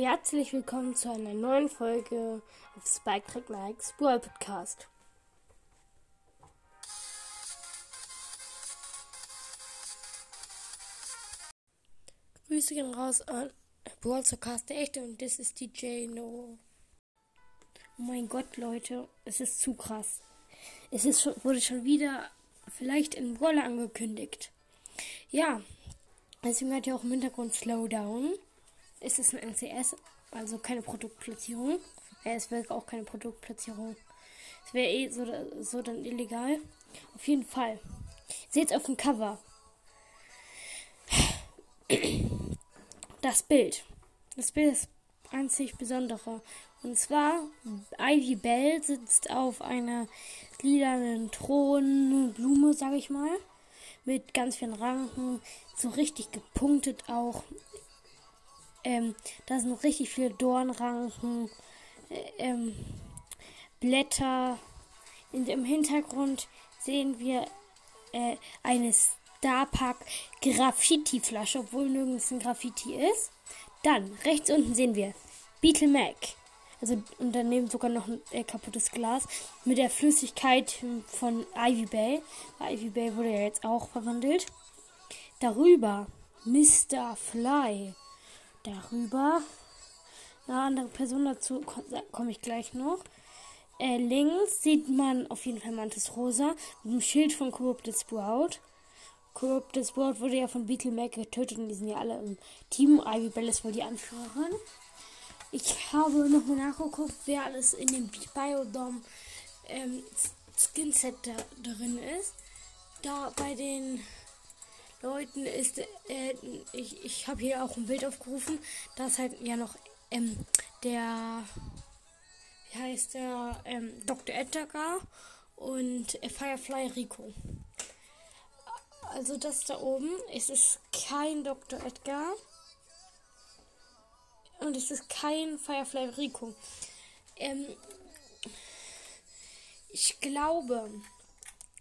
Herzlich willkommen zu einer neuen Folge auf Spike Track Nikes Brawl Podcast. Grüße gehen raus an Brawl Cast der Echte und das ist DJ No. Oh mein Gott, Leute, es ist zu krass. Es ist schon, wurde schon wieder vielleicht in Brawler angekündigt. Ja, deswegen hat ja auch im Hintergrund Slowdown ist es ein NCS, also keine Produktplatzierung. Ja, es wäre auch keine Produktplatzierung. Es wäre eh so, so dann illegal. Auf jeden Fall. Seht auf dem Cover. Das Bild. Das Bild ist einzig besondere. Und zwar, Ivy Bell sitzt auf einer lilanen Thronblume, sag ich mal. Mit ganz vielen Ranken. So richtig gepunktet auch. Ähm, da sind richtig viele Dornranken, äh, ähm, Blätter. In, Im Hintergrund sehen wir äh, eine Starpack Graffiti-Flasche, obwohl nirgends ein Graffiti ist. Dann rechts unten sehen wir Beetle Mac. Also und daneben sogar noch ein äh, kaputtes Glas mit der Flüssigkeit von Ivy Bay. Ivy Bay wurde ja jetzt auch verwandelt. Darüber Mr. Fly darüber. Eine andere Person dazu komme ich gleich noch. Äh, links sieht man auf jeden Fall Mantis Rosa mit dem Schild von Corrupted Sprout. Corrupted Sprout wurde ja von Beetle Mac getötet und die sind ja alle im Team. Ivy Bell ist wohl die Anführerin. Ich habe nochmal nachgeguckt, wer alles in dem Biodom ähm, Skinset da drin ist. Da bei den Leuten ist, äh, ich, ich habe hier auch ein Bild aufgerufen. Da ist halt ja noch ähm, der, wie heißt der, ähm, Dr. Edgar und äh, Firefly Rico. Also das da oben, es ist kein Dr. Edgar. Und es ist kein Firefly Rico. Ähm, ich glaube,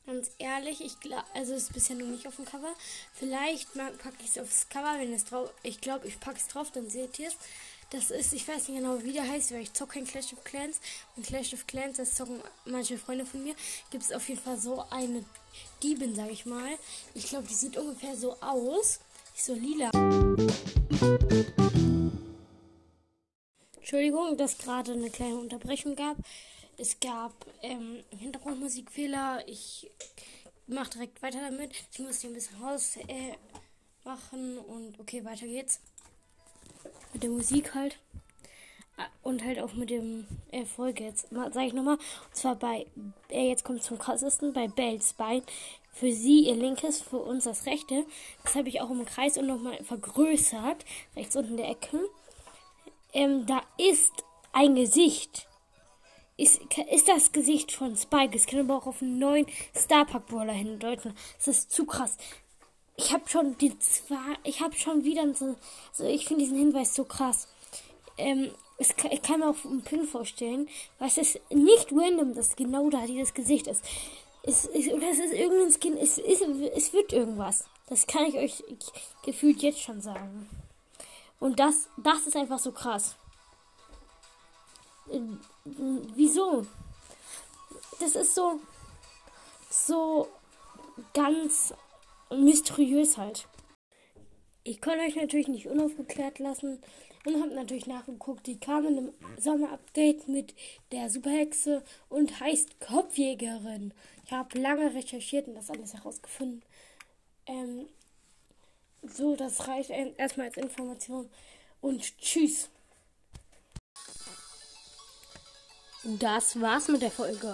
Ganz ehrlich, ich glaube, also ist bisher noch nicht auf dem Cover. Vielleicht packe ich es aufs Cover, wenn es drauf. Ich glaube, ich packe es drauf, dann seht ihr es. Das ist, ich weiß nicht genau, wie der heißt, weil ich zocke kein Clash of Clans. Und Clash of Clans, das zocken manche Freunde von mir, gibt es auf jeden Fall so eine Diebin, sage ich mal. Ich glaube, die sieht ungefähr so aus. So lila. Entschuldigung, dass gerade eine kleine Unterbrechung gab. Es gab ähm, Hintergrundmusikfehler. Ich mache direkt weiter damit. Ich muss hier ein bisschen raus äh, machen und okay, weiter geht's. Mit der Musik halt. Ah, und halt auch mit dem Erfolg jetzt. Sag ich nochmal. Und zwar bei, äh, jetzt kommt zum krassesten, bei Bells Bein. Für sie ihr linkes, für uns das rechte. Das habe ich auch im Kreis und nochmal vergrößert. Rechts unten in der Ecke. Ähm, da ist ein Gesicht ist, ist das Gesicht von Spike. Es kann aber auch auf einen neuen Starpark Brawler hindeuten. Das ist zu krass. Ich habe schon die zwei, ich habe schon wieder so, also ich finde diesen Hinweis so krass. Ähm, es kann, ich kann mir auch einen Pin vorstellen, weil es ist nicht random, dass genau da dieses Gesicht ist. Es ist, oder es ist irgendein Skin, es, ist, es wird irgendwas. Das kann ich euch gefühlt jetzt schon sagen. Und das, das ist einfach so krass. Wieso? Das ist so, so ganz mysteriös halt. Ich konnte euch natürlich nicht unaufgeklärt lassen und habe natürlich nachgeguckt. Die kamen im Sommerupdate mit der Superhexe und heißt Kopfjägerin. Ich habe lange recherchiert und das alles herausgefunden. Ähm, so, das reicht erstmal als Information. Und tschüss. Das war's mit der Folge.